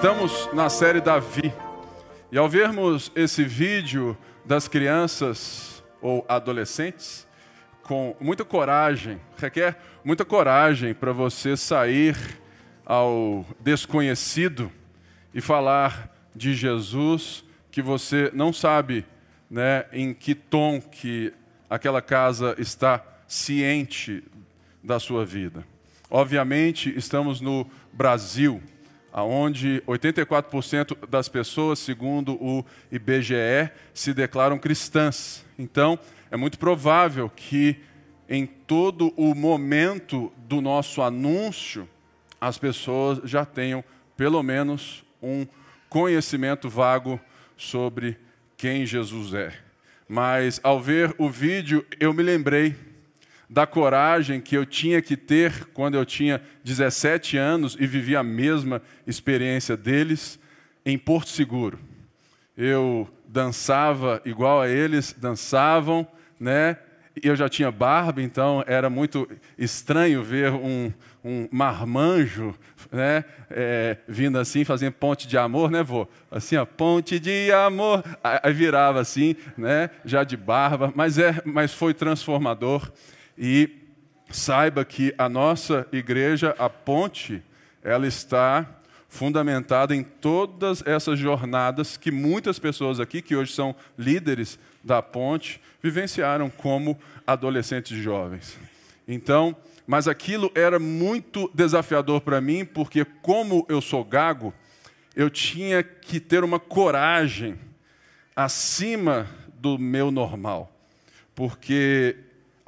Estamos na série Davi. E ao vermos esse vídeo das crianças ou adolescentes, com muita coragem, requer muita coragem para você sair ao desconhecido e falar de Jesus que você não sabe né, em que tom que aquela casa está ciente da sua vida. Obviamente, estamos no Brasil, onde 84% das pessoas, segundo o IBGE, se declaram cristãs. Então, é muito provável que em todo o momento do nosso anúncio, as pessoas já tenham pelo menos um conhecimento vago sobre quem Jesus é. Mas ao ver o vídeo, eu me lembrei da coragem que eu tinha que ter quando eu tinha 17 anos e vivia a mesma experiência deles em Porto Seguro. Eu dançava igual a eles dançavam, né? Eu já tinha barba, então era muito estranho ver um, um marmanjo né, é, vindo assim, fazendo ponte de amor, né, vô? Assim, ó, ponte de amor. Aí virava assim, né, já de barba, mas, é, mas foi transformador. E saiba que a nossa igreja, a ponte, ela está fundamentada em todas essas jornadas que muitas pessoas aqui, que hoje são líderes da ponte, vivenciaram como adolescentes jovens. Então, mas aquilo era muito desafiador para mim, porque como eu sou gago, eu tinha que ter uma coragem acima do meu normal. Porque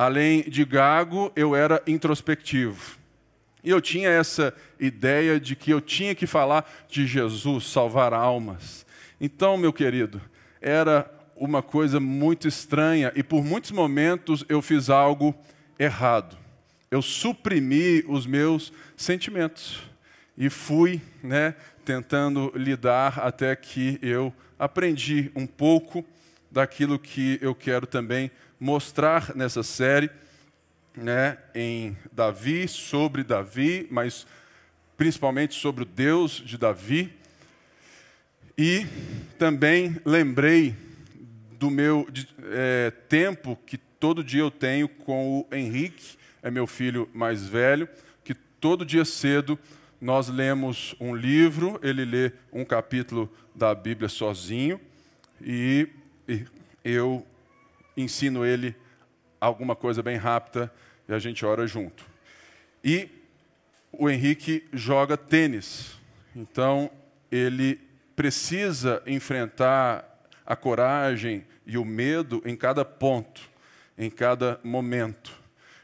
além de gago, eu era introspectivo. E eu tinha essa ideia de que eu tinha que falar de Jesus, salvar almas. Então, meu querido, era uma coisa muito estranha e por muitos momentos eu fiz algo errado. Eu suprimi os meus sentimentos e fui, né, tentando lidar até que eu aprendi um pouco daquilo que eu quero também mostrar nessa série, né, em Davi, sobre Davi, mas principalmente sobre o Deus de Davi. E também lembrei do meu de, é, tempo que todo dia eu tenho com o Henrique, é meu filho mais velho, que todo dia cedo nós lemos um livro, ele lê um capítulo da Bíblia sozinho, e, e eu ensino ele alguma coisa bem rápida e a gente ora junto. E o Henrique joga tênis, então ele precisa enfrentar a coragem e o medo em cada ponto, em cada momento.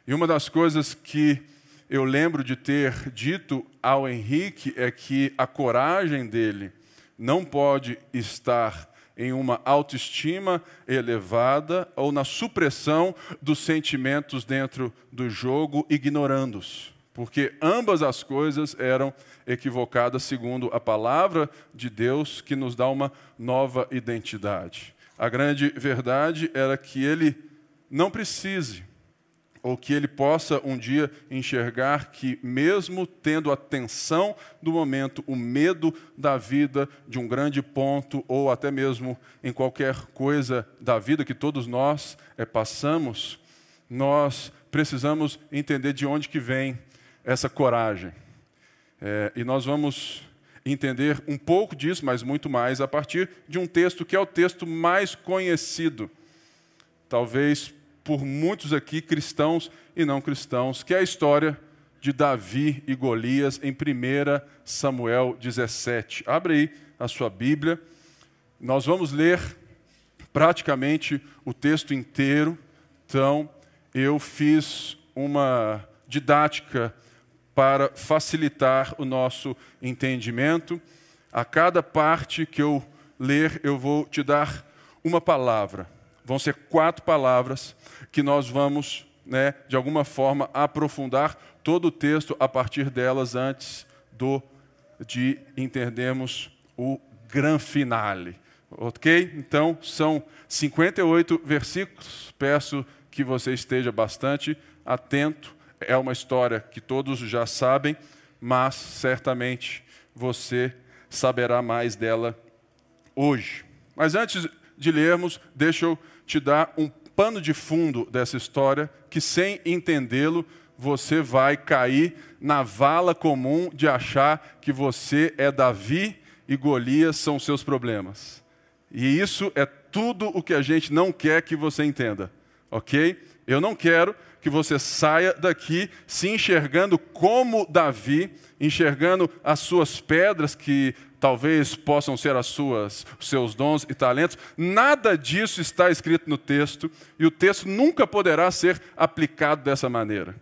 E uma das coisas que eu lembro de ter dito ao Henrique é que a coragem dele não pode estar em uma autoestima elevada ou na supressão dos sentimentos dentro do jogo, ignorando-os. Porque ambas as coisas eram equivocadas segundo a palavra de Deus, que nos dá uma nova identidade. A grande verdade era que ele não precise ou que ele possa um dia enxergar que, mesmo tendo a tensão do momento, o medo da vida, de um grande ponto, ou até mesmo em qualquer coisa da vida que todos nós é, passamos, nós precisamos entender de onde que vem essa coragem. É, e nós vamos entender um pouco disso, mas muito mais, a partir de um texto que é o texto mais conhecido, talvez por muitos aqui, cristãos e não cristãos, que é a história de Davi e Golias em 1 Samuel 17. Abre aí a sua Bíblia. Nós vamos ler praticamente o texto inteiro. Então, eu fiz uma didática para facilitar o nosso entendimento. A cada parte que eu ler, eu vou te dar uma palavra. Vão ser quatro palavras que nós vamos, né, de alguma forma, aprofundar todo o texto a partir delas antes do de entendermos o gran finale. Ok? Então, são 58 versículos. Peço que você esteja bastante atento. É uma história que todos já sabem, mas certamente você saberá mais dela hoje. Mas antes de lermos, deixa eu te dar um pano de fundo dessa história que, sem entendê-lo, você vai cair na vala comum de achar que você é Davi e Golias são seus problemas. E isso é tudo o que a gente não quer que você entenda, ok? Eu não quero que você saia daqui se enxergando como Davi, enxergando as suas pedras que talvez possam ser as suas, os seus dons e talentos. Nada disso está escrito no texto e o texto nunca poderá ser aplicado dessa maneira.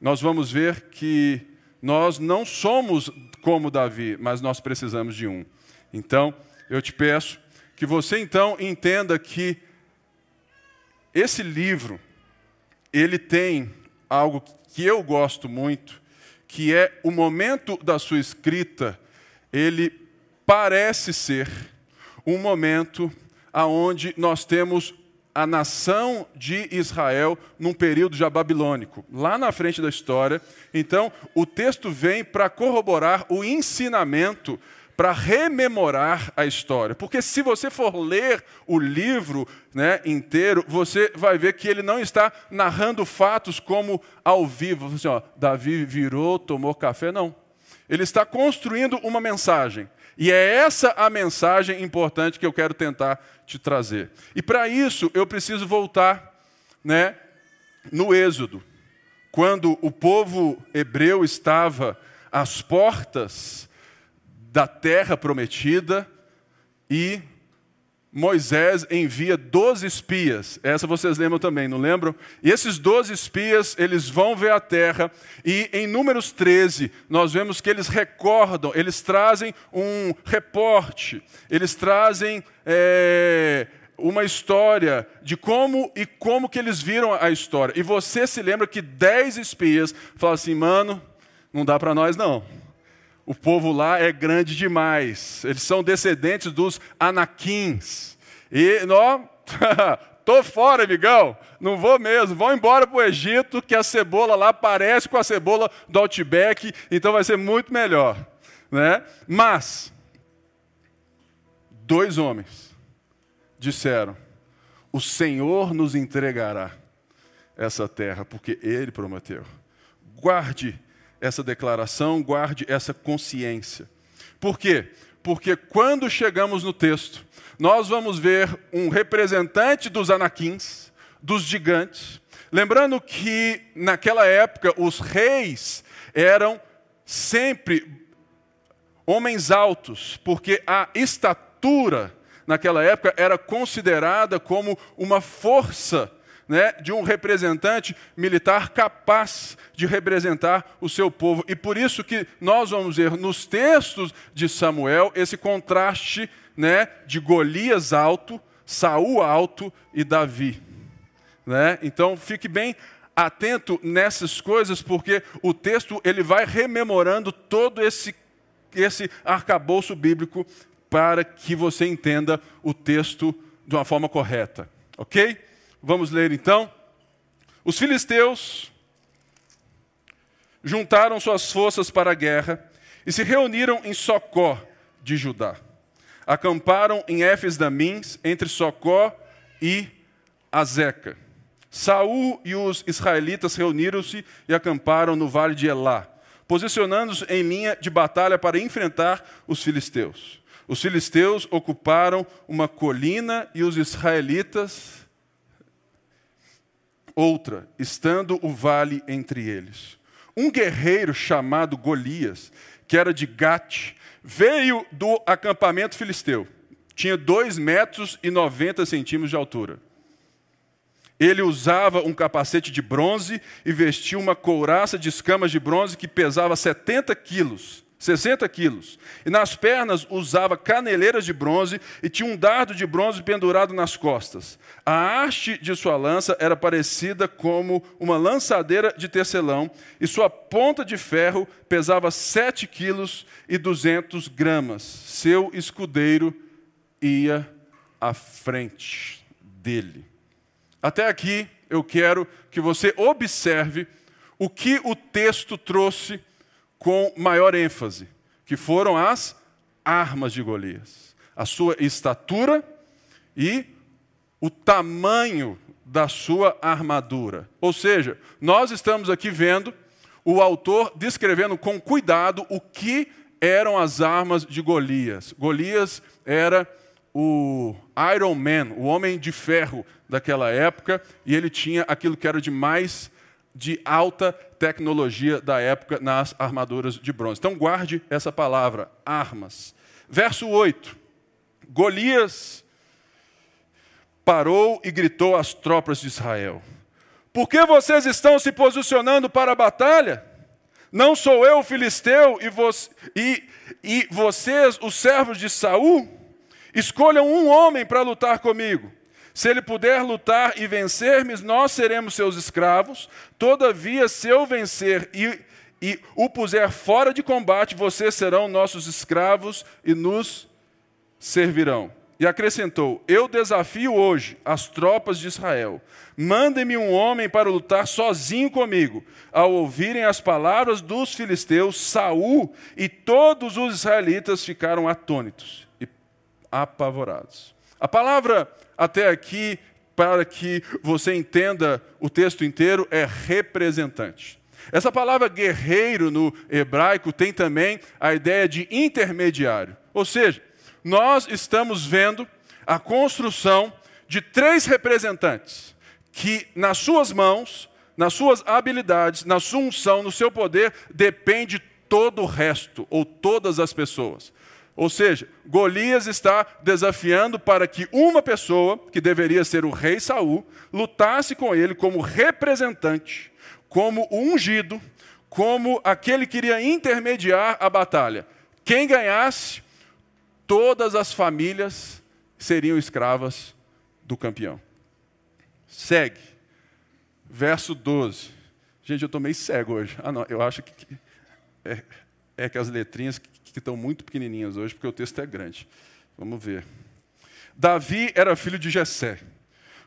Nós vamos ver que nós não somos como Davi, mas nós precisamos de um. Então, eu te peço que você então entenda que esse livro ele tem algo que eu gosto muito, que é o momento da sua escrita, ele parece ser um momento aonde nós temos a nação de Israel num período já babilônico, lá na frente da história. Então, o texto vem para corroborar o ensinamento para rememorar a história. Porque se você for ler o livro né, inteiro, você vai ver que ele não está narrando fatos como ao vivo. Assim, ó, Davi virou, tomou café. Não. Ele está construindo uma mensagem. E é essa a mensagem importante que eu quero tentar te trazer. E para isso eu preciso voltar né, no Êxodo, quando o povo hebreu estava às portas da terra prometida e Moisés envia 12 espias. Essa vocês lembram também, não lembram? E esses 12 espias, eles vão ver a terra e em Números 13, nós vemos que eles recordam, eles trazem um reporte, eles trazem é, uma história de como e como que eles viram a história. E você se lembra que 10 espias falaram assim, mano, não dá para nós não o povo lá é grande demais. Eles são descendentes dos anaquins. E nós, tô fora, amigão. Não vou mesmo. Vão embora para o Egito, que a cebola lá parece com a cebola do Outback, então vai ser muito melhor. Né? Mas, dois homens disseram: O Senhor nos entregará essa terra, porque Ele prometeu. Guarde essa declaração, guarde essa consciência. Por quê? Porque quando chegamos no texto, nós vamos ver um representante dos anaquins, dos gigantes. Lembrando que naquela época os reis eram sempre homens altos, porque a estatura naquela época era considerada como uma força né, de um representante militar capaz de representar o seu povo. E por isso que nós vamos ver nos textos de Samuel esse contraste né, de Golias alto, Saul alto e Davi. Né? Então fique bem atento nessas coisas, porque o texto ele vai rememorando todo esse, esse arcabouço bíblico para que você entenda o texto de uma forma correta. Ok? Vamos ler então. Os filisteus juntaram suas forças para a guerra e se reuniram em Socó de Judá. Acamparam em Éfes Damins, entre Socó e Azeca. Saul e os israelitas reuniram-se e acamparam no vale de Elá, posicionando-se em linha de batalha para enfrentar os filisteus. Os filisteus ocuparam uma colina e os israelitas outra, estando o vale entre eles. Um guerreiro chamado Golias, que era de Gate, veio do acampamento filisteu. Tinha 2 metros e 90 centímetros de altura. Ele usava um capacete de bronze e vestia uma couraça de escamas de bronze que pesava 70 quilos. 60 quilos. E nas pernas usava caneleiras de bronze e tinha um dardo de bronze pendurado nas costas. A haste de sua lança era parecida como uma lançadeira de tecelão e sua ponta de ferro pesava 7 quilos e 200 gramas. Seu escudeiro ia à frente dele. Até aqui eu quero que você observe o que o texto trouxe com maior ênfase, que foram as armas de Golias, a sua estatura e o tamanho da sua armadura. Ou seja, nós estamos aqui vendo o autor descrevendo com cuidado o que eram as armas de Golias. Golias era o Iron Man, o homem de ferro daquela época, e ele tinha aquilo que era de mais de alta tecnologia da época nas armaduras de bronze. Então guarde essa palavra, armas. Verso 8. Golias parou e gritou às tropas de Israel: Por que vocês estão se posicionando para a batalha? Não sou eu o filisteu e, vo e, e vocês, os servos de Saul? Escolham um homem para lutar comigo. Se ele puder lutar e vencer-me, nós seremos seus escravos. Todavia, se eu vencer e, e o puser fora de combate, vocês serão nossos escravos e nos servirão. E acrescentou: Eu desafio hoje as tropas de Israel. Mandem-me um homem para lutar sozinho comigo. Ao ouvirem as palavras dos filisteus, Saul e todos os israelitas ficaram atônitos e apavorados. A palavra até aqui, para que você entenda o texto inteiro, é representante. Essa palavra guerreiro no hebraico tem também a ideia de intermediário. Ou seja, nós estamos vendo a construção de três representantes que, nas suas mãos, nas suas habilidades, na sua unção, no seu poder, depende todo o resto, ou todas as pessoas. Ou seja, Golias está desafiando para que uma pessoa, que deveria ser o rei Saul, lutasse com ele como representante, como ungido, como aquele que iria intermediar a batalha. Quem ganhasse, todas as famílias seriam escravas do campeão. Segue. Verso 12. Gente, eu estou meio cego hoje. Ah, não, eu acho que é, é que as letrinhas que estão muito pequenininhas hoje, porque o texto é grande. Vamos ver. Davi era filho de Jessé,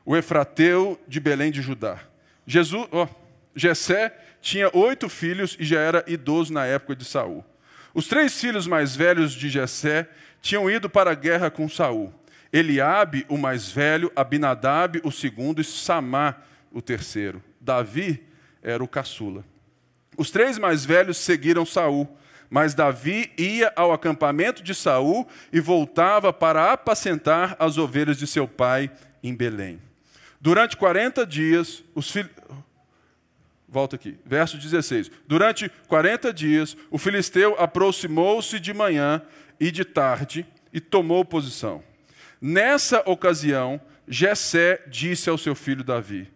o efrateu de Belém de Judá. Jesus, oh, Jessé tinha oito filhos e já era idoso na época de Saul. Os três filhos mais velhos de Jessé tinham ido para a guerra com Saul. Eliabe, o mais velho, Abinadab, o segundo, e Samá, o terceiro. Davi era o caçula. Os três mais velhos seguiram Saul. Mas Davi ia ao acampamento de Saul e voltava para apacentar as ovelhas de seu pai em Belém. Durante 40 dias, os filhos. Volta aqui, verso 16. Durante 40 dias, o filisteu aproximou-se de manhã e de tarde e tomou posição. Nessa ocasião, Jessé disse ao seu filho Davi: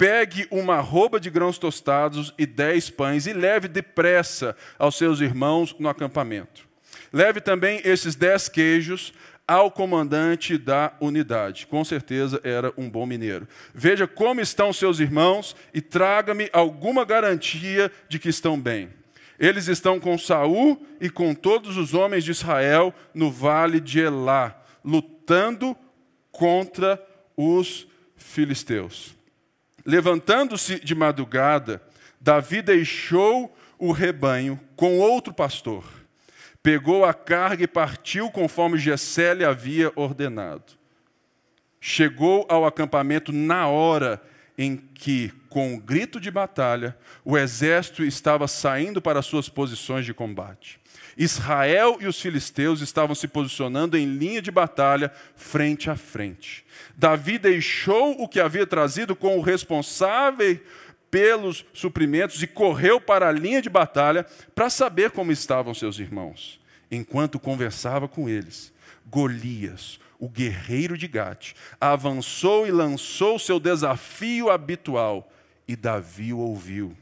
Pegue uma roupa de grãos tostados e dez pães e leve depressa aos seus irmãos no acampamento. Leve também esses dez queijos ao comandante da unidade. Com certeza era um bom mineiro. Veja como estão seus irmãos e traga-me alguma garantia de que estão bem. Eles estão com Saul e com todos os homens de Israel no vale de Elá, lutando contra os filisteus. Levantando-se de madrugada, Davi deixou o rebanho com outro pastor. Pegou a carga e partiu conforme Jessé lhe havia ordenado. Chegou ao acampamento na hora em que, com um grito de batalha, o exército estava saindo para suas posições de combate. Israel e os filisteus estavam se posicionando em linha de batalha, frente a frente. Davi deixou o que havia trazido com o responsável pelos suprimentos e correu para a linha de batalha para saber como estavam seus irmãos. Enquanto conversava com eles, Golias, o guerreiro de Gate, avançou e lançou seu desafio habitual, e Davi o ouviu.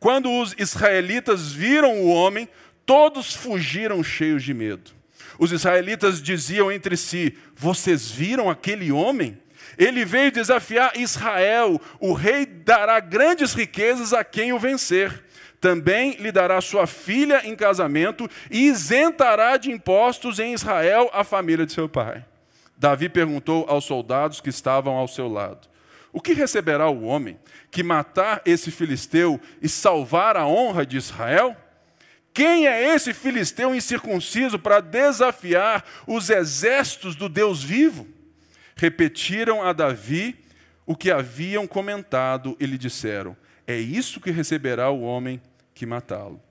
Quando os israelitas viram o homem, Todos fugiram cheios de medo. Os israelitas diziam entre si: Vocês viram aquele homem? Ele veio desafiar Israel. O rei dará grandes riquezas a quem o vencer. Também lhe dará sua filha em casamento e isentará de impostos em Israel a família de seu pai. Davi perguntou aos soldados que estavam ao seu lado: O que receberá o homem que matar esse filisteu e salvar a honra de Israel? Quem é esse filisteu incircunciso para desafiar os exércitos do Deus vivo? Repetiram a Davi o que haviam comentado e lhe disseram: É isso que receberá o homem que matá-lo.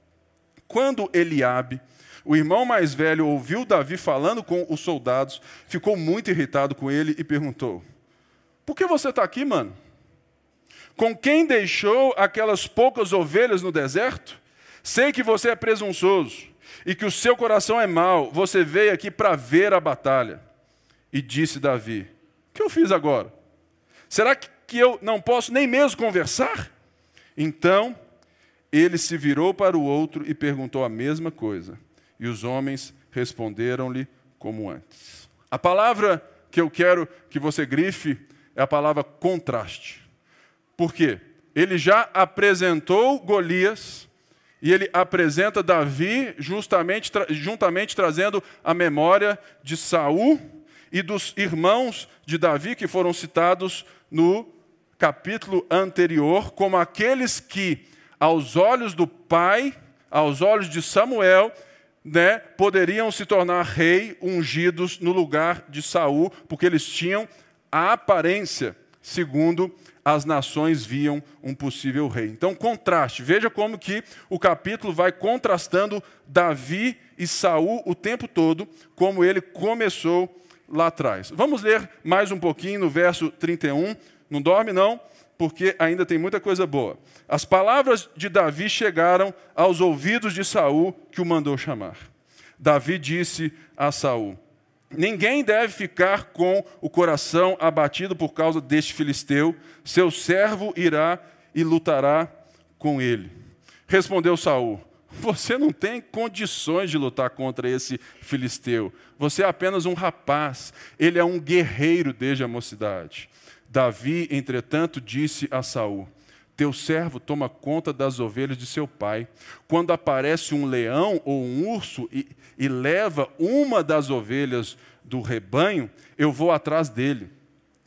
Quando Eliabe, o irmão mais velho, ouviu Davi falando com os soldados, ficou muito irritado com ele e perguntou: Por que você está aqui, mano? Com quem deixou aquelas poucas ovelhas no deserto? Sei que você é presunçoso e que o seu coração é mau. Você veio aqui para ver a batalha. E disse Davi: O que eu fiz agora? Será que eu não posso nem mesmo conversar? Então ele se virou para o outro e perguntou a mesma coisa. E os homens responderam-lhe como antes. A palavra que eu quero que você grife é a palavra contraste. Por quê? Ele já apresentou Golias e ele apresenta Davi justamente juntamente trazendo a memória de Saul e dos irmãos de Davi que foram citados no capítulo anterior como aqueles que aos olhos do pai, aos olhos de Samuel, né, poderiam se tornar rei ungidos no lugar de Saul, porque eles tinham a aparência segundo as nações viam um possível rei. Então, contraste. Veja como que o capítulo vai contrastando Davi e Saul o tempo todo, como ele começou lá atrás. Vamos ler mais um pouquinho no verso 31. Não dorme não, porque ainda tem muita coisa boa. As palavras de Davi chegaram aos ouvidos de Saul, que o mandou chamar. Davi disse a Saul: Ninguém deve ficar com o coração abatido por causa deste filisteu. Seu servo irá e lutará com ele. Respondeu Saul: Você não tem condições de lutar contra esse filisteu. Você é apenas um rapaz. Ele é um guerreiro desde a mocidade. Davi, entretanto, disse a Saul: teu servo toma conta das ovelhas de seu pai. Quando aparece um leão ou um urso e, e leva uma das ovelhas do rebanho, eu vou atrás dele.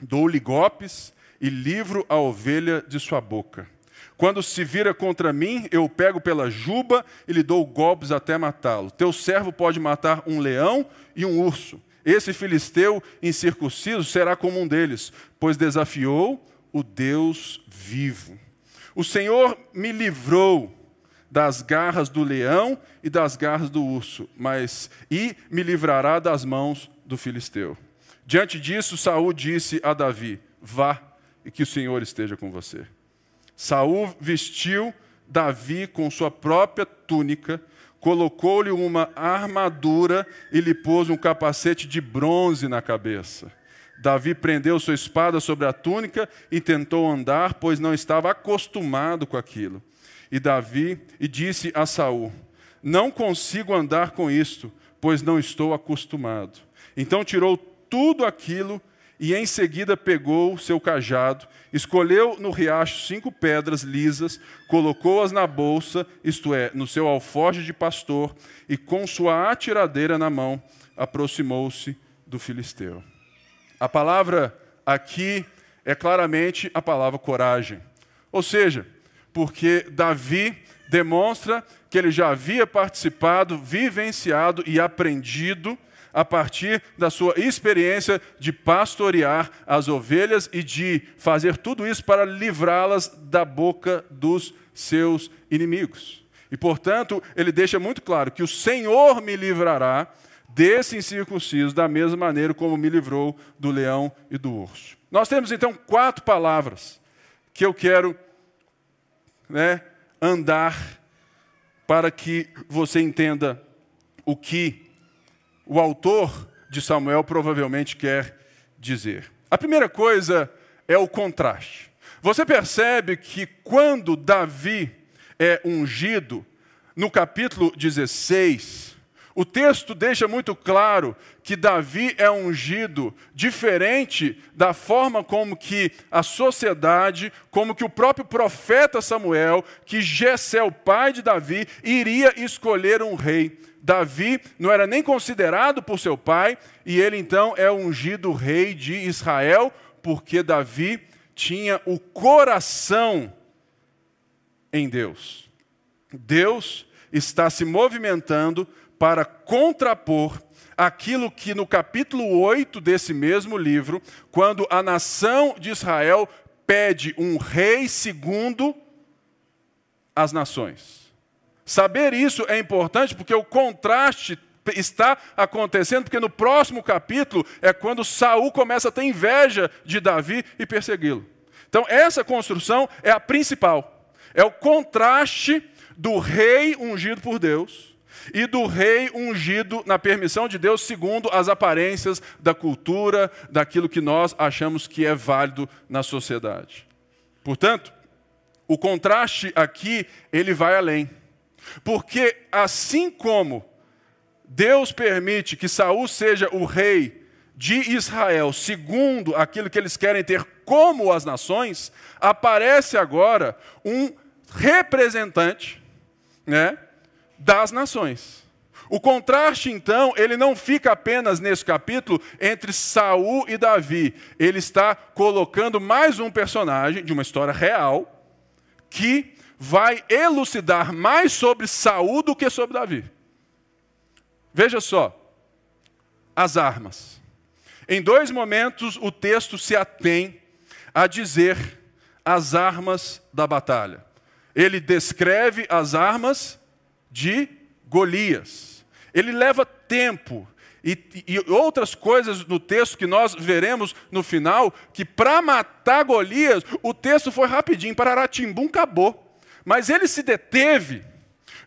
Dou-lhe golpes e livro a ovelha de sua boca. Quando se vira contra mim, eu o pego pela juba e lhe dou golpes até matá-lo. Teu servo pode matar um leão e um urso. Esse filisteu incircunciso será como um deles, pois desafiou o Deus vivo. O Senhor me livrou das garras do leão e das garras do urso, mas e me livrará das mãos do filisteu. Diante disso, Saul disse a Davi: Vá e que o Senhor esteja com você. Saul vestiu Davi com sua própria túnica, colocou-lhe uma armadura e lhe pôs um capacete de bronze na cabeça. Davi prendeu sua espada sobre a túnica e tentou andar, pois não estava acostumado com aquilo. E Davi e disse a Saul: Não consigo andar com isto, pois não estou acostumado. Então tirou tudo aquilo e em seguida pegou seu cajado, escolheu no riacho cinco pedras lisas, colocou-as na bolsa, isto é, no seu alforje de pastor, e com sua atiradeira na mão, aproximou-se do filisteu. A palavra aqui é claramente a palavra coragem. Ou seja, porque Davi demonstra que ele já havia participado, vivenciado e aprendido a partir da sua experiência de pastorear as ovelhas e de fazer tudo isso para livrá-las da boca dos seus inimigos. E, portanto, ele deixa muito claro que o Senhor me livrará desse incircunciso, da mesma maneira como me livrou do leão e do urso. Nós temos então quatro palavras que eu quero né, andar para que você entenda o que o autor de Samuel provavelmente quer dizer. A primeira coisa é o contraste. Você percebe que quando Davi é ungido, no capítulo 16, o texto deixa muito claro que Davi é ungido diferente da forma como que a sociedade, como que o próprio profeta Samuel, que Jessé, o pai de Davi, iria escolher um rei. Davi não era nem considerado por seu pai, e ele então é ungido rei de Israel, porque Davi tinha o coração em Deus. Deus está se movimentando para contrapor aquilo que no capítulo 8 desse mesmo livro, quando a nação de Israel pede um rei segundo as nações. Saber isso é importante porque o contraste está acontecendo, porque no próximo capítulo é quando Saul começa a ter inveja de Davi e persegui-lo. Então, essa construção é a principal. É o contraste do rei ungido por Deus e do rei ungido na permissão de Deus, segundo as aparências da cultura, daquilo que nós achamos que é válido na sociedade. Portanto, o contraste aqui, ele vai além. Porque assim como Deus permite que Saul seja o rei de Israel, segundo aquilo que eles querem ter como as nações, aparece agora um representante, né, das nações. O contraste, então, ele não fica apenas nesse capítulo entre Saul e Davi. Ele está colocando mais um personagem de uma história real que vai elucidar mais sobre Saul do que sobre Davi. Veja só, as armas. Em dois momentos o texto se atém a dizer as armas da batalha. Ele descreve as armas de Golias. Ele leva tempo e, e, outras coisas no texto que nós veremos no final, que para matar Golias, o texto foi rapidinho, pararatimbum, acabou. Mas ele se deteve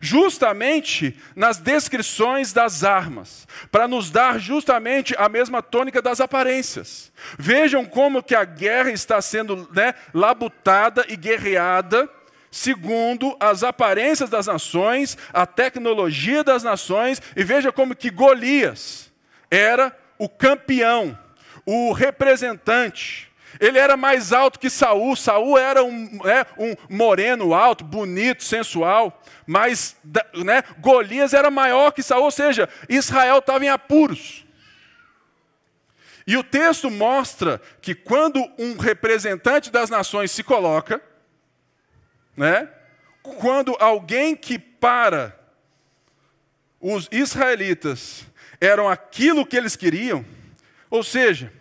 justamente nas descrições das armas, para nos dar justamente a mesma tônica das aparências. Vejam como que a guerra está sendo né, labutada e guerreada segundo as aparências das nações, a tecnologia das nações, e veja como que Golias era o campeão, o representante. Ele era mais alto que Saul. Saul era um, é, um moreno alto, bonito, sensual. Mas né, Golias era maior que Saul, ou seja, Israel estava em apuros. E o texto mostra que quando um representante das nações se coloca, né? Quando alguém que para os israelitas eram aquilo que eles queriam, ou seja,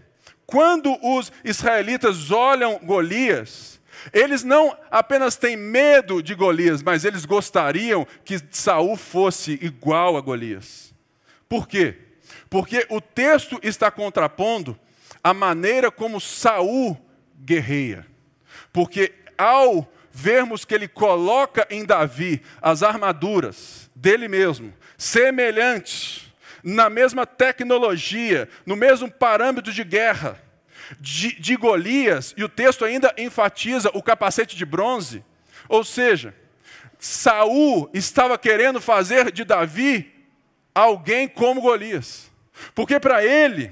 quando os israelitas olham Golias, eles não apenas têm medo de Golias, mas eles gostariam que Saul fosse igual a Golias. Por quê? Porque o texto está contrapondo a maneira como Saul guerreia. Porque ao vermos que ele coloca em Davi as armaduras dele mesmo, semelhantes, na mesma tecnologia, no mesmo parâmetro de guerra, de, de Golias, e o texto ainda enfatiza o capacete de bronze, ou seja, Saul estava querendo fazer de Davi alguém como Golias, porque para ele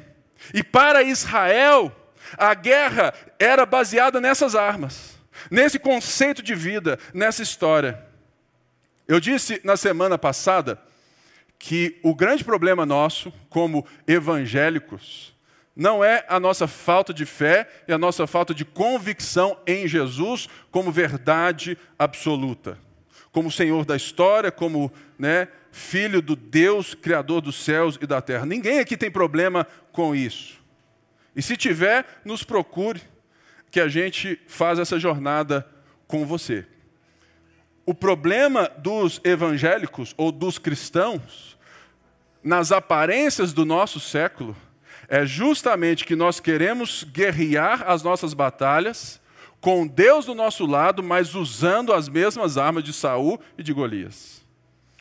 e para Israel, a guerra era baseada nessas armas nesse conceito de vida, nessa história. Eu disse na semana passada que o grande problema nosso, como evangélicos, não é a nossa falta de fé e a nossa falta de convicção em Jesus como verdade absoluta, como Senhor da história, como né, Filho do Deus, Criador dos céus e da terra. Ninguém aqui tem problema com isso. E se tiver, nos procure que a gente faz essa jornada com você. O problema dos evangélicos ou dos cristãos, nas aparências do nosso século, é justamente que nós queremos guerrear as nossas batalhas com Deus do nosso lado, mas usando as mesmas armas de Saul e de Golias.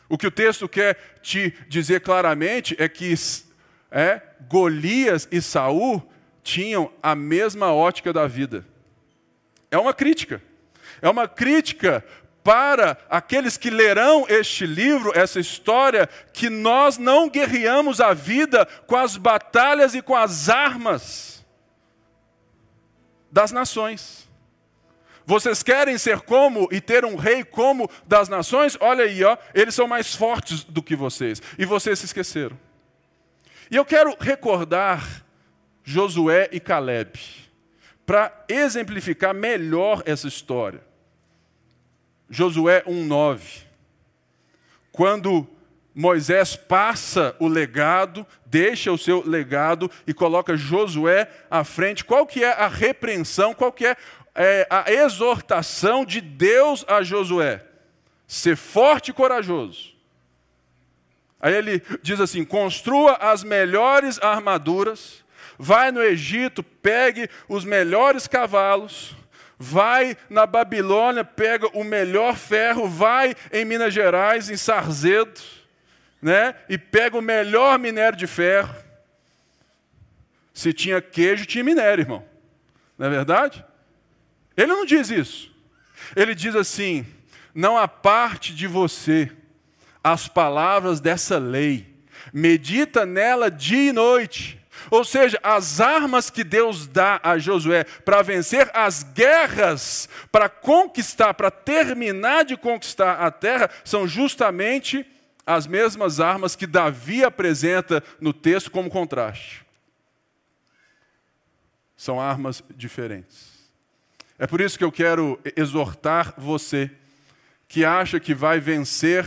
O que o texto quer te dizer claramente é que é, Golias e Saul tinham a mesma ótica da vida. É uma crítica. É uma crítica para aqueles que lerão este livro, essa história, que nós não guerreamos a vida com as batalhas e com as armas das nações. Vocês querem ser como e ter um rei como das nações? Olha aí, ó, eles são mais fortes do que vocês. E vocês se esqueceram. E eu quero recordar Josué e Caleb, para exemplificar melhor essa história. Josué 1,9. quando Moisés passa o legado, deixa o seu legado e coloca Josué à frente. Qual que é a repreensão, qual que é, é a exortação de Deus a Josué? Ser forte e corajoso. Aí ele diz assim: construa as melhores armaduras, vai no Egito, pegue os melhores cavalos, vai na Babilônia, pega o melhor ferro, vai em Minas Gerais, em Sarzedo, né? E pega o melhor minério de ferro. Se tinha queijo, tinha minério, irmão. Não é verdade? Ele não diz isso. Ele diz assim: não há parte de você as palavras dessa lei, medita nela dia e noite. Ou seja, as armas que Deus dá a Josué para vencer as guerras, para conquistar, para terminar de conquistar a terra, são justamente as mesmas armas que Davi apresenta no texto como contraste. São armas diferentes. É por isso que eu quero exortar você que acha que vai vencer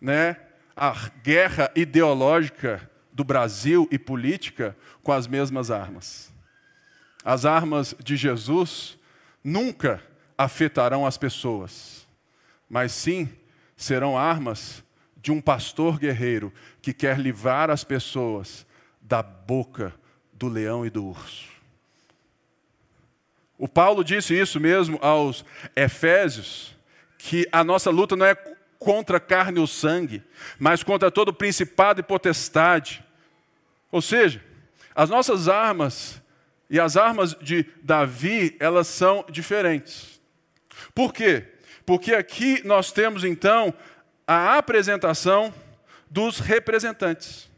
né, a guerra ideológica do Brasil e política com as mesmas armas. As armas de Jesus nunca afetarão as pessoas, mas sim serão armas de um pastor guerreiro que quer livrar as pessoas da boca do leão e do urso. O Paulo disse isso mesmo aos Efésios, que a nossa luta não é contra carne ou sangue, mas contra todo principado e potestade. Ou seja, as nossas armas e as armas de Davi, elas são diferentes. Por quê? Porque aqui nós temos então a apresentação dos representantes.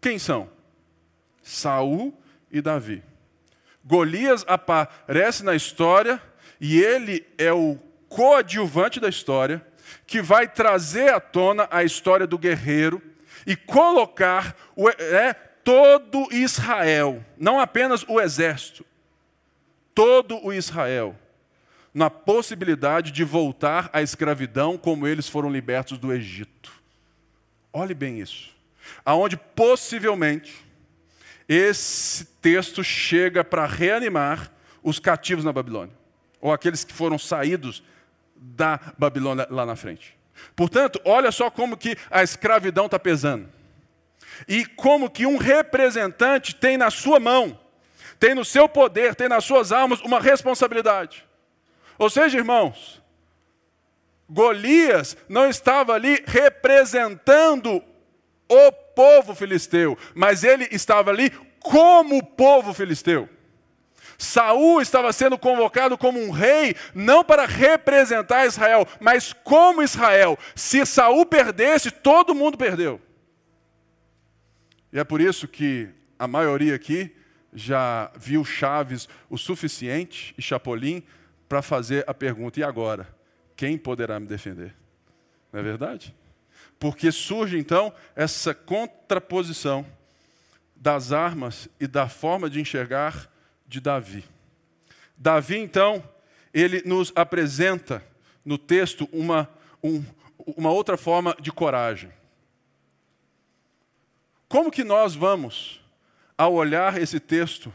Quem são? Saul e Davi. Golias aparece na história e ele é o coadjuvante da história que vai trazer à tona a história do guerreiro e colocar o, é, todo Israel, não apenas o exército, todo o Israel na possibilidade de voltar à escravidão como eles foram libertos do Egito. Olhe bem isso. Aonde possivelmente esse texto chega para reanimar os cativos na Babilônia, ou aqueles que foram saídos da Babilônia lá na frente. Portanto, olha só como que a escravidão está pesando. E como que um representante tem na sua mão, tem no seu poder, tem nas suas almas uma responsabilidade. Ou seja, irmãos, Golias não estava ali representando o povo filisteu, mas ele estava ali como povo filisteu. Saul estava sendo convocado como um rei, não para representar Israel, mas como Israel. Se Saul perdesse, todo mundo perdeu. E é por isso que a maioria aqui já viu Chaves o suficiente e Chapolin para fazer a pergunta: e agora? Quem poderá me defender? Não é verdade? Porque surge então essa contraposição das armas e da forma de enxergar de Davi. Davi, então, ele nos apresenta no texto uma, um, uma outra forma de coragem. Como que nós vamos, ao olhar esse texto,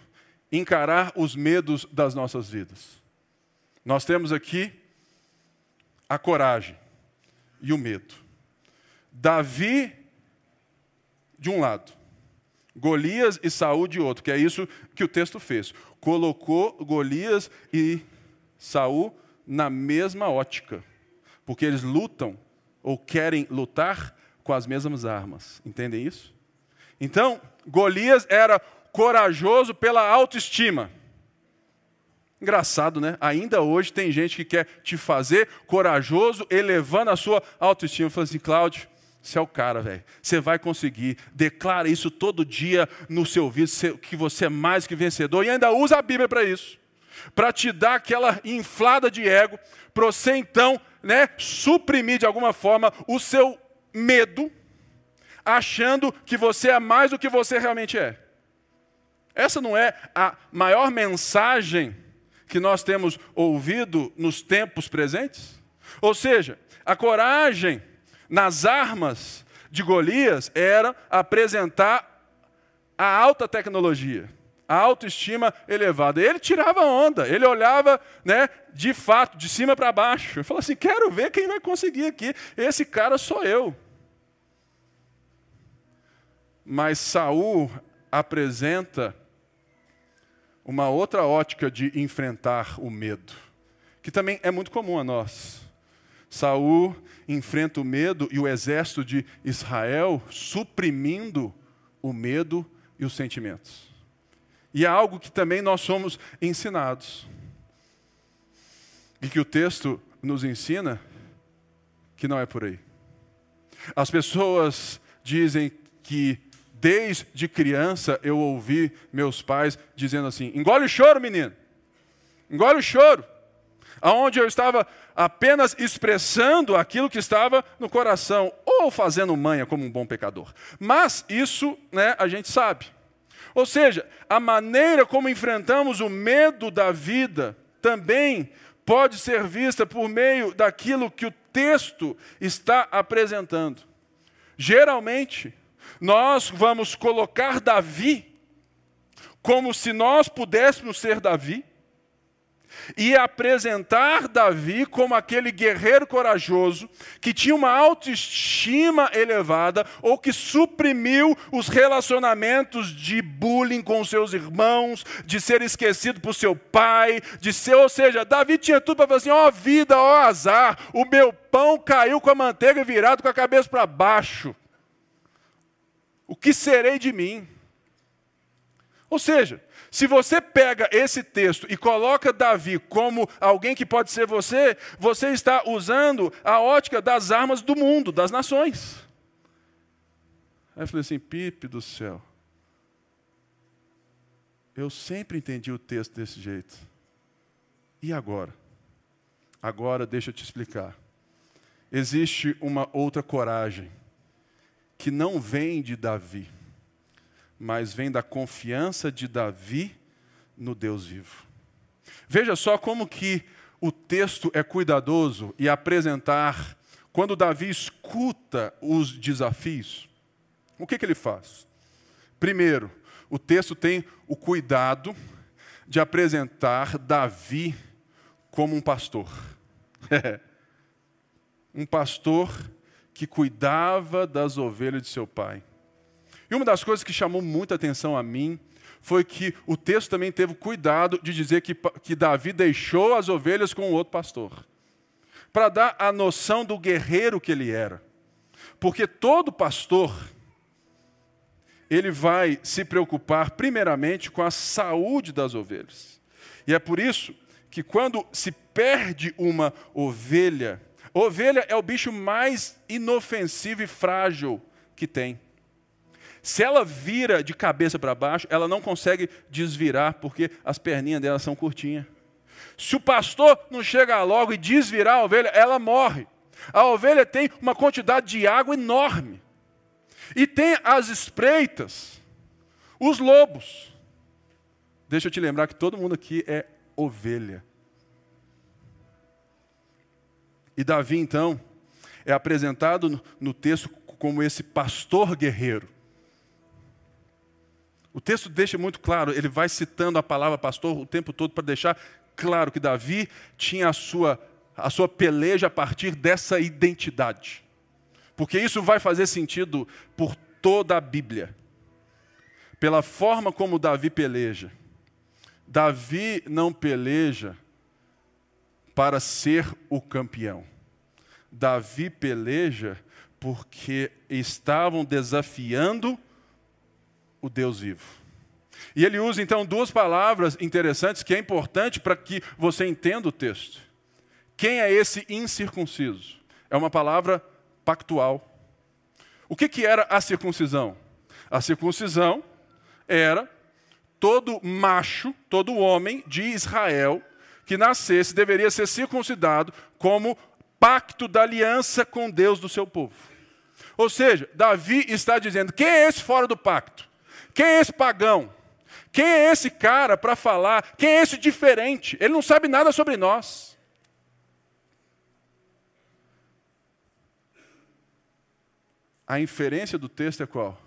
encarar os medos das nossas vidas? Nós temos aqui a coragem e o medo. Davi de um lado, Golias e Saul de outro, que é isso que o texto fez. Colocou Golias e Saul na mesma ótica, porque eles lutam ou querem lutar com as mesmas armas. Entendem isso? Então, Golias era corajoso pela autoestima. Engraçado, né? Ainda hoje tem gente que quer te fazer corajoso, elevando a sua autoestima. Fala assim, Cláudio, você é o cara, velho. Você vai conseguir. Declara isso todo dia no seu vídeo, que você é mais que vencedor. E ainda usa a Bíblia para isso. Para te dar aquela inflada de ego, para você então né, suprimir de alguma forma o seu medo, achando que você é mais do que você realmente é. Essa não é a maior mensagem que nós temos ouvido nos tempos presentes? Ou seja, a coragem nas armas de Golias era apresentar a alta tecnologia, a autoestima elevada. Ele tirava onda, ele olhava, né, de fato, de cima para baixo. Ele falou assim: quero ver quem vai conseguir aqui. Esse cara sou eu. Mas Saul apresenta uma outra ótica de enfrentar o medo, que também é muito comum a nós. Saul enfrenta o medo e o exército de Israel suprimindo o medo e os sentimentos. E é algo que também nós somos ensinados. E que o texto nos ensina que não é por aí. As pessoas dizem que desde criança eu ouvi meus pais dizendo assim: engole o choro, menino, engole o choro. Aonde eu estava apenas expressando aquilo que estava no coração, ou fazendo manha como um bom pecador. Mas isso né, a gente sabe. Ou seja, a maneira como enfrentamos o medo da vida também pode ser vista por meio daquilo que o texto está apresentando. Geralmente, nós vamos colocar Davi como se nós pudéssemos ser Davi e apresentar Davi como aquele guerreiro corajoso que tinha uma autoestima elevada ou que suprimiu os relacionamentos de bullying com seus irmãos, de ser esquecido por seu pai, de ser, ou seja, Davi tinha tudo para falar assim: ó oh, vida, ó oh, azar, o meu pão caiu com a manteiga virado com a cabeça para baixo. O que serei de mim? Ou seja, se você pega esse texto e coloca Davi como alguém que pode ser você, você está usando a ótica das armas do mundo, das nações. Aí eu falei assim: Pipe do céu. Eu sempre entendi o texto desse jeito. E agora? Agora deixa eu te explicar. Existe uma outra coragem que não vem de Davi mas vem da confiança de Davi no Deus vivo. Veja só como que o texto é cuidadoso e apresentar quando Davi escuta os desafios. O que, que ele faz? Primeiro, o texto tem o cuidado de apresentar Davi como um pastor. um pastor que cuidava das ovelhas de seu pai. E uma das coisas que chamou muita atenção a mim foi que o texto também teve cuidado de dizer que, que Davi deixou as ovelhas com o outro pastor, para dar a noção do guerreiro que ele era. Porque todo pastor, ele vai se preocupar primeiramente com a saúde das ovelhas. E é por isso que quando se perde uma ovelha, ovelha é o bicho mais inofensivo e frágil que tem. Se ela vira de cabeça para baixo, ela não consegue desvirar, porque as perninhas dela são curtinhas. Se o pastor não chega logo e desvirar a ovelha, ela morre. A ovelha tem uma quantidade de água enorme. E tem as espreitas, os lobos. Deixa eu te lembrar que todo mundo aqui é ovelha. E Davi, então, é apresentado no texto como esse pastor guerreiro. O texto deixa muito claro, ele vai citando a palavra pastor o tempo todo para deixar claro que Davi tinha a sua, a sua peleja a partir dessa identidade. Porque isso vai fazer sentido por toda a Bíblia. Pela forma como Davi peleja. Davi não peleja para ser o campeão. Davi peleja porque estavam desafiando o Deus vivo. E ele usa então duas palavras interessantes que é importante para que você entenda o texto. Quem é esse incircunciso? É uma palavra pactual. O que, que era a circuncisão? A circuncisão era todo macho, todo homem de Israel que nascesse deveria ser circuncidado como pacto da aliança com Deus do seu povo. Ou seja, Davi está dizendo: quem é esse fora do pacto? Quem é esse pagão? Quem é esse cara para falar? Quem é esse diferente? Ele não sabe nada sobre nós. a inferência do texto é qual?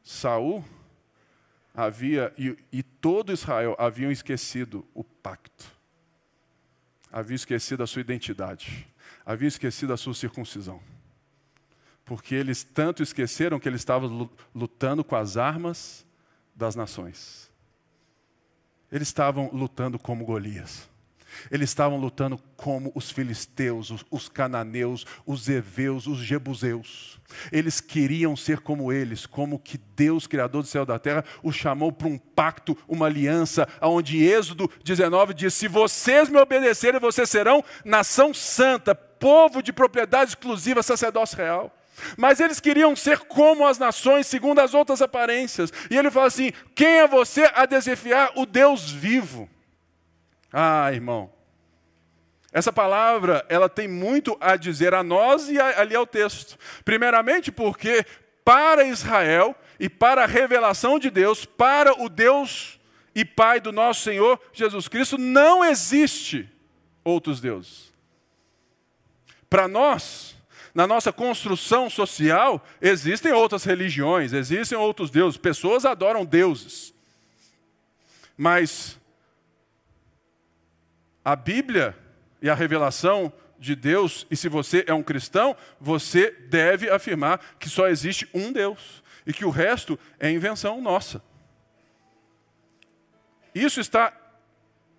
Saul havia, e, e todo Israel haviam esquecido o pacto. Havia esquecido a sua identidade. Havia esquecido a sua circuncisão. Porque eles tanto esqueceram que eles estavam lutando com as armas das nações. Eles estavam lutando como Golias. Eles estavam lutando como os filisteus, os, os, cananeus, os heveus, os jebuseus. Eles queriam ser como eles, como que Deus, Criador do céu e da terra, os chamou para um pacto, uma aliança, onde Êxodo 19 diz: Se vocês me obedecerem, vocês serão nação santa, povo de propriedade exclusiva, sacerdócio real. Mas eles queriam ser como as nações, segundo as outras aparências. E ele fala assim: quem é você a desafiar o Deus vivo? Ah, irmão, essa palavra, ela tem muito a dizer a nós e ali ao texto. Primeiramente porque para Israel e para a revelação de Deus, para o Deus e Pai do nosso Senhor Jesus Cristo, não existe outros deuses. Para nós, na nossa construção social, existem outras religiões, existem outros deuses, pessoas adoram deuses. Mas a Bíblia e a revelação de Deus, e se você é um cristão, você deve afirmar que só existe um Deus e que o resto é invenção nossa. Isso está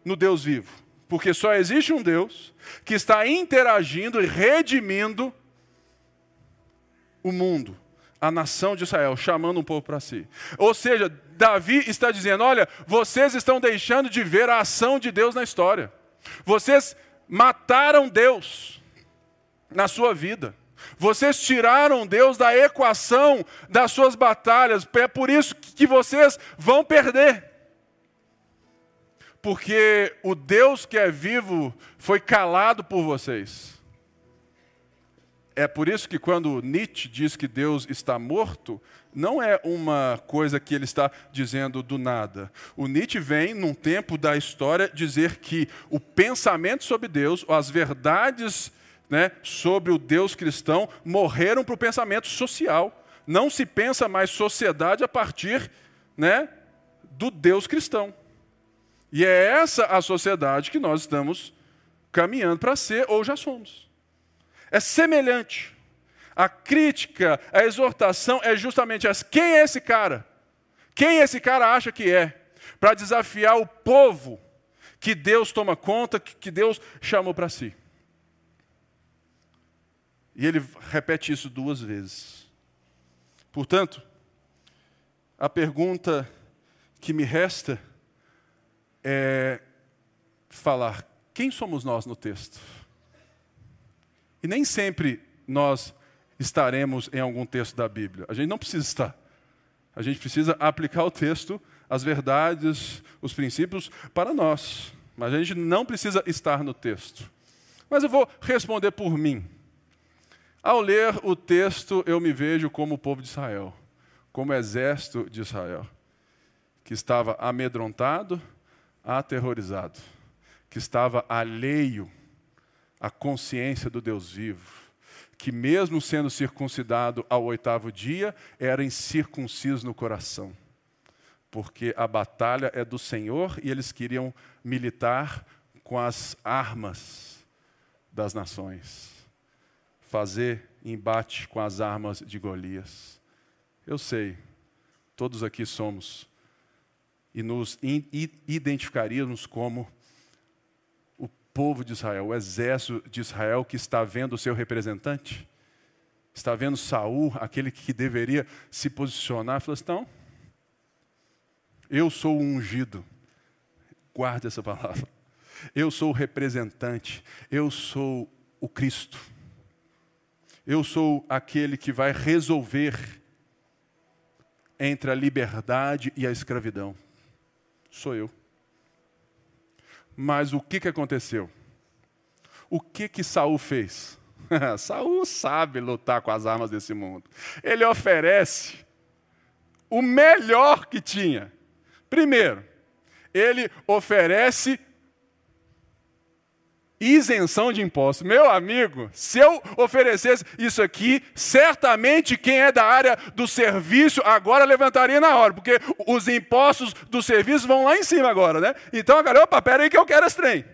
no Deus vivo, porque só existe um Deus que está interagindo e redimindo o mundo, a nação de Israel, chamando um povo para si. Ou seja, Davi está dizendo: olha, vocês estão deixando de ver a ação de Deus na história. Vocês mataram Deus na sua vida. Vocês tiraram Deus da equação das suas batalhas. É por isso que vocês vão perder. Porque o Deus que é vivo foi calado por vocês. É por isso que quando Nietzsche diz que Deus está morto, não é uma coisa que ele está dizendo do nada. O Nietzsche vem, num tempo da história, dizer que o pensamento sobre Deus, as verdades né, sobre o Deus cristão, morreram para o pensamento social. Não se pensa mais sociedade a partir né, do Deus cristão. E é essa a sociedade que nós estamos caminhando para ser ou já somos é semelhante. A crítica, a exortação é justamente essa. Quem é esse cara? Quem esse cara acha que é? Para desafiar o povo que Deus toma conta, que Deus chamou para si. E ele repete isso duas vezes. Portanto, a pergunta que me resta é falar: quem somos nós no texto? E nem sempre nós estaremos em algum texto da Bíblia. A gente não precisa estar. A gente precisa aplicar o texto, as verdades, os princípios para nós. Mas a gente não precisa estar no texto. Mas eu vou responder por mim. Ao ler o texto, eu me vejo como o povo de Israel, como o exército de Israel, que estava amedrontado, aterrorizado, que estava alheio a consciência do Deus vivo, que mesmo sendo circuncidado ao oitavo dia, era incircunciso no coração, porque a batalha é do Senhor e eles queriam militar com as armas das nações, fazer embate com as armas de Golias. Eu sei, todos aqui somos e nos identificaríamos como povo de Israel, o exército de Israel que está vendo o seu representante, está vendo Saul, aquele que deveria se posicionar, falou assim: não, eu sou o ungido, guarde essa palavra. Eu sou o representante, eu sou o Cristo. Eu sou aquele que vai resolver entre a liberdade e a escravidão. Sou eu. Mas o que, que aconteceu? O que que Saul fez? Saul sabe lutar com as armas desse mundo. Ele oferece o melhor que tinha. Primeiro, ele oferece isenção de impostos. Meu amigo, se eu oferecesse isso aqui, certamente quem é da área do serviço agora levantaria na hora, porque os impostos do serviço vão lá em cima agora, né? Então, agora, opa, pera aí que eu quero esse trem.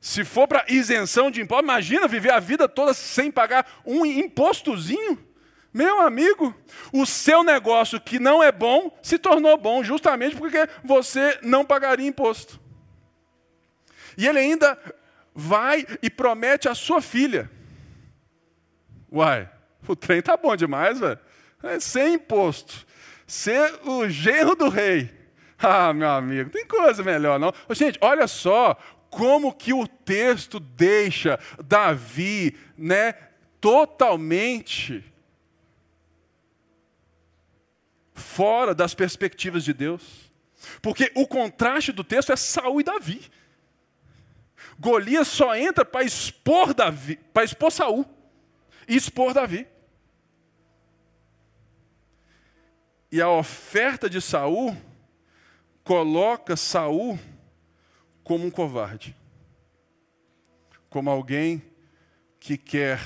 Se for para isenção de imposto, imagina viver a vida toda sem pagar um impostozinho. Meu amigo, o seu negócio que não é bom se tornou bom justamente porque você não pagaria imposto. E ele ainda vai e promete à sua filha. Uai, o trem tá bom demais, velho. É sem imposto. Ser o genro do rei. Ah, meu amigo, tem coisa melhor não. Gente, olha só como que o texto deixa Davi, né, totalmente fora das perspectivas de Deus. Porque o contraste do texto é Saul e Davi. Golias só entra para expor Davi, para expor Saul e expor Davi. E a oferta de Saul coloca Saul como um covarde. Como alguém que quer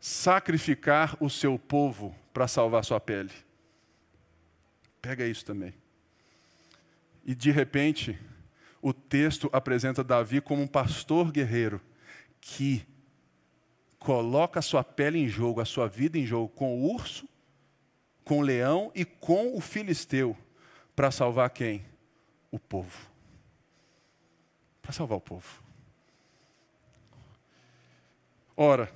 sacrificar o seu povo para salvar sua pele. Pega isso também. E de repente, o texto apresenta Davi como um pastor guerreiro que coloca a sua pele em jogo, a sua vida em jogo com o urso, com o leão e com o filisteu para salvar quem? O povo. Para salvar o povo. Ora,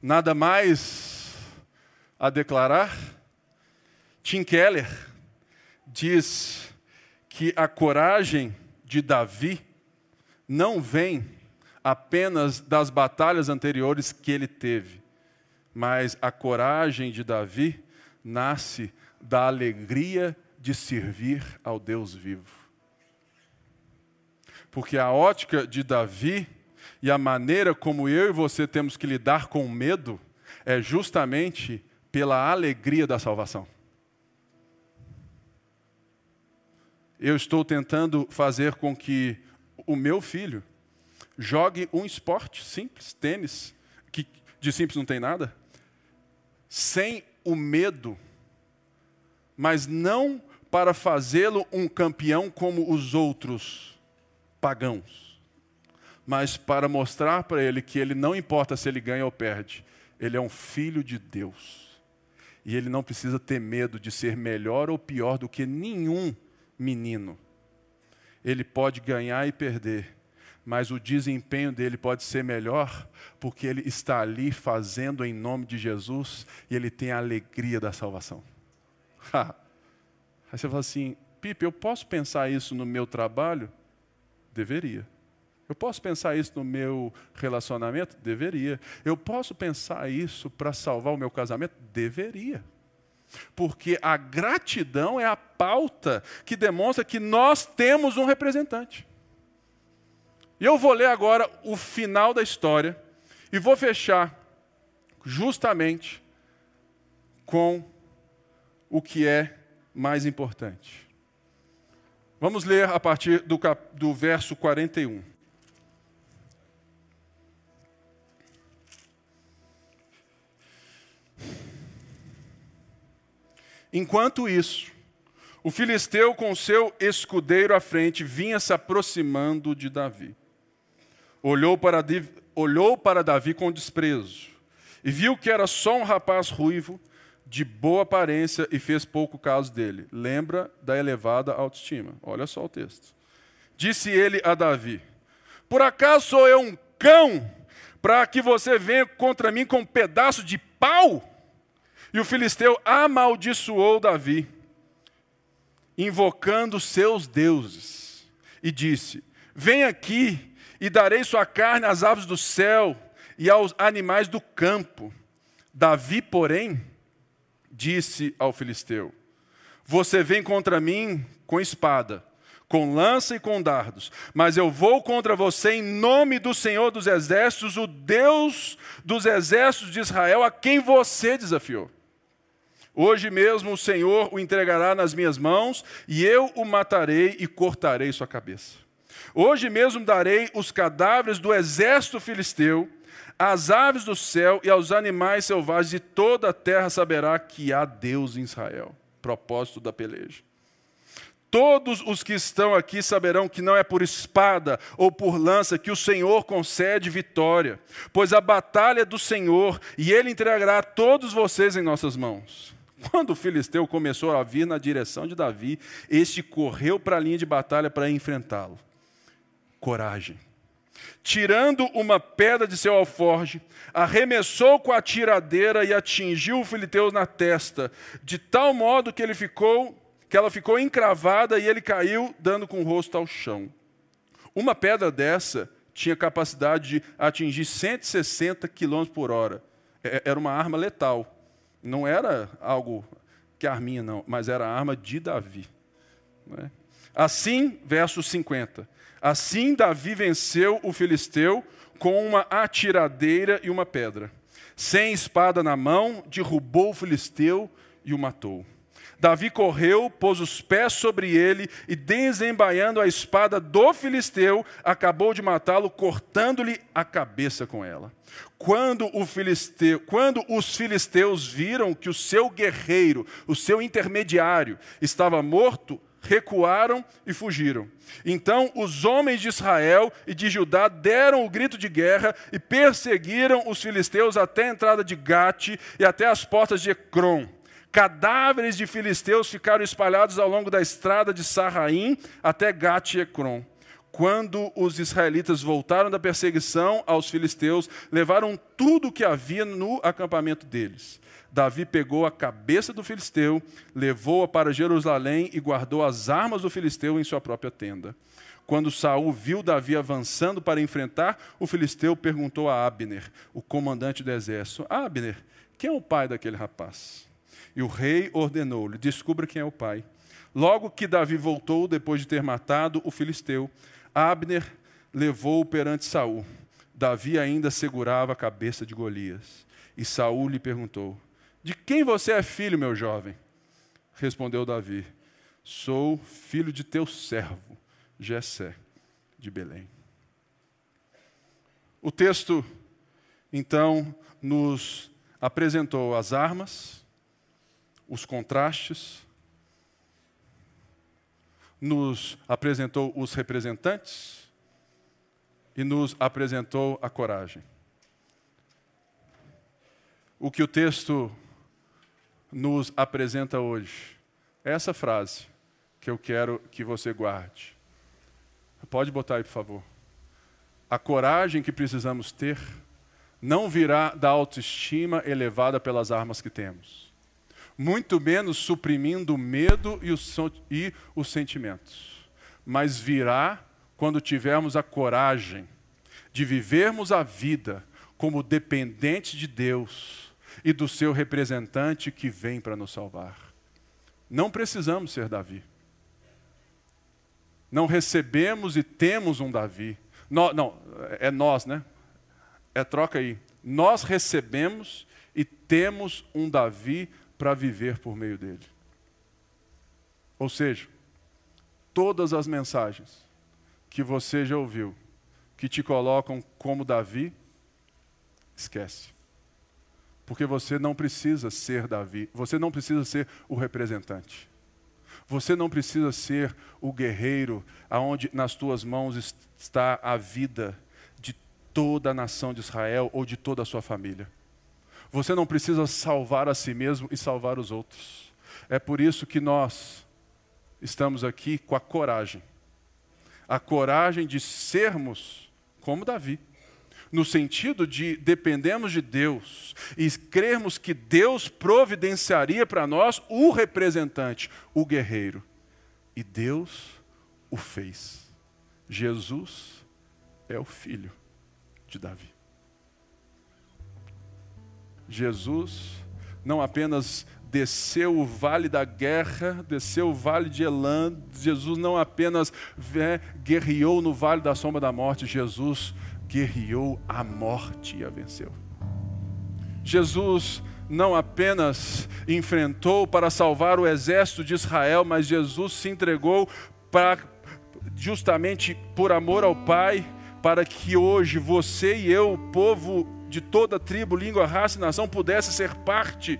nada mais a declarar Tim Keller diz que a coragem de Davi não vem apenas das batalhas anteriores que ele teve, mas a coragem de Davi nasce da alegria de servir ao Deus vivo. Porque a ótica de Davi e a maneira como eu e você temos que lidar com o medo é justamente pela alegria da salvação. Eu estou tentando fazer com que o meu filho jogue um esporte simples, tênis, que de simples não tem nada, sem o medo, mas não para fazê-lo um campeão como os outros pagãos, mas para mostrar para ele que ele não importa se ele ganha ou perde, ele é um filho de Deus. E ele não precisa ter medo de ser melhor ou pior do que nenhum menino. Ele pode ganhar e perder, mas o desempenho dele pode ser melhor porque ele está ali fazendo em nome de Jesus e ele tem a alegria da salvação. Aí você fala assim, Pipe, eu posso pensar isso no meu trabalho? Deveria. Eu posso pensar isso no meu relacionamento? Deveria. Eu posso pensar isso para salvar o meu casamento? Deveria. Porque a gratidão é a pauta que demonstra que nós temos um representante. E eu vou ler agora o final da história e vou fechar justamente com o que é mais importante. Vamos ler a partir do, cap... do verso 41. Enquanto isso, o filisteu, com seu escudeiro à frente, vinha se aproximando de Davi. Olhou para, olhou para Davi com desprezo e viu que era só um rapaz ruivo, de boa aparência, e fez pouco caso dele. Lembra da elevada autoestima. Olha só o texto. Disse ele a Davi: Por acaso sou eu um cão para que você venha contra mim com um pedaço de pau? E o filisteu amaldiçoou Davi, invocando seus deuses, e disse: Vem aqui e darei sua carne às aves do céu e aos animais do campo. Davi, porém, disse ao filisteu: Você vem contra mim com espada, com lança e com dardos, mas eu vou contra você em nome do Senhor dos exércitos, o Deus dos exércitos de Israel, a quem você desafiou. Hoje mesmo o Senhor o entregará nas minhas mãos, e eu o matarei e cortarei sua cabeça. Hoje mesmo darei os cadáveres do exército filisteu, às aves do céu e aos animais selvagens, e toda a terra saberá que há Deus em Israel. Propósito da peleja. Todos os que estão aqui saberão que não é por espada ou por lança que o Senhor concede vitória, pois a batalha é do Senhor e ele entregará todos vocês em nossas mãos. Quando o filisteu começou a vir na direção de Davi, este correu para a linha de batalha para enfrentá-lo. Coragem. Tirando uma pedra de seu alforge, arremessou com a tiradeira e atingiu o filisteu na testa, de tal modo que ele ficou que ela ficou encravada e ele caiu dando com o rosto ao chão. Uma pedra dessa tinha capacidade de atingir 160 km por hora. É, era uma arma letal. Não era algo que arminha, não, mas era a arma de Davi. É? Assim, verso 50. Assim Davi venceu o filisteu com uma atiradeira e uma pedra. Sem espada na mão, derrubou o filisteu e o matou. Davi correu, pôs os pés sobre ele e, desembaiando a espada do filisteu, acabou de matá-lo, cortando-lhe a cabeça com ela. Quando, filisteu, quando os filisteus viram que o seu guerreiro, o seu intermediário, estava morto, recuaram e fugiram. Então os homens de Israel e de Judá deram o grito de guerra e perseguiram os filisteus até a entrada de Gate e até as portas de Ecrom. Cadáveres de filisteus ficaram espalhados ao longo da estrada de Sarraim até Gat e Ecrom. Quando os israelitas voltaram da perseguição aos filisteus, levaram tudo o que havia no acampamento deles. Davi pegou a cabeça do filisteu, levou-a para Jerusalém e guardou as armas do filisteu em sua própria tenda. Quando Saul viu Davi avançando para enfrentar o filisteu, perguntou a Abner, o comandante do exército: Abner, quem é o pai daquele rapaz? E o rei ordenou-lhe: descubra quem é o pai. Logo que Davi voltou, depois de ter matado o filisteu, Abner levou-o perante Saul. Davi ainda segurava a cabeça de Golias. E Saul lhe perguntou: De quem você é filho, meu jovem? Respondeu Davi: Sou filho de teu servo, Jessé, de Belém. O texto, então, nos apresentou as armas, os contrastes, nos apresentou os representantes e nos apresentou a coragem. O que o texto nos apresenta hoje é essa frase que eu quero que você guarde. Pode botar aí, por favor. A coragem que precisamos ter não virá da autoestima elevada pelas armas que temos muito menos suprimindo o medo e os, os sentimentos, mas virá quando tivermos a coragem de vivermos a vida como dependentes de Deus e do seu representante que vem para nos salvar. Não precisamos ser Davi. Não recebemos e temos um Davi. No, não, é nós, né? É troca aí. Nós recebemos e temos um Davi para viver por meio dele. Ou seja, todas as mensagens que você já ouviu, que te colocam como Davi, esquece. Porque você não precisa ser Davi, você não precisa ser o representante. Você não precisa ser o guerreiro aonde nas tuas mãos está a vida de toda a nação de Israel ou de toda a sua família. Você não precisa salvar a si mesmo e salvar os outros. É por isso que nós estamos aqui com a coragem a coragem de sermos como Davi. No sentido de dependemos de Deus e crermos que Deus providenciaria para nós o representante, o guerreiro. E Deus o fez. Jesus é o filho de Davi. Jesus não apenas desceu o vale da guerra, desceu o vale de Elã, Jesus não apenas é, guerreou no vale da sombra da morte, Jesus guerreou a morte e a venceu. Jesus não apenas enfrentou para salvar o exército de Israel, mas Jesus se entregou para justamente por amor ao Pai, para que hoje você e eu, povo de toda tribo, língua, raça e nação, pudesse ser parte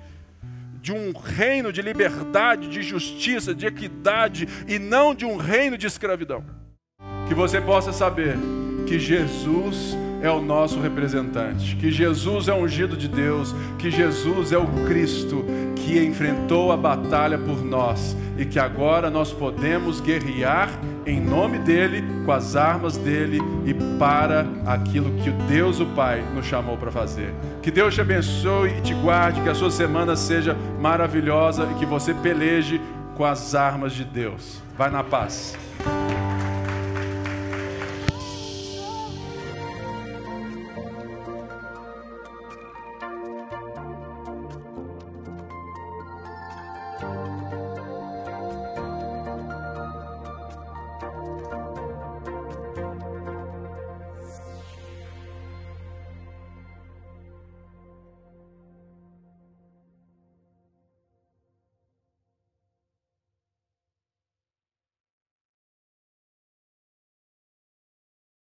de um reino de liberdade, de justiça, de equidade e não de um reino de escravidão. Que você possa saber que Jesus é o nosso representante, que Jesus é ungido de Deus, que Jesus é o Cristo que enfrentou a batalha por nós e que agora nós podemos guerrear em nome dele, com as armas dele e para aquilo que Deus, o Pai, nos chamou para fazer. Que Deus te abençoe e te guarde, que a sua semana seja maravilhosa e que você peleje com as armas de Deus. Vai na paz.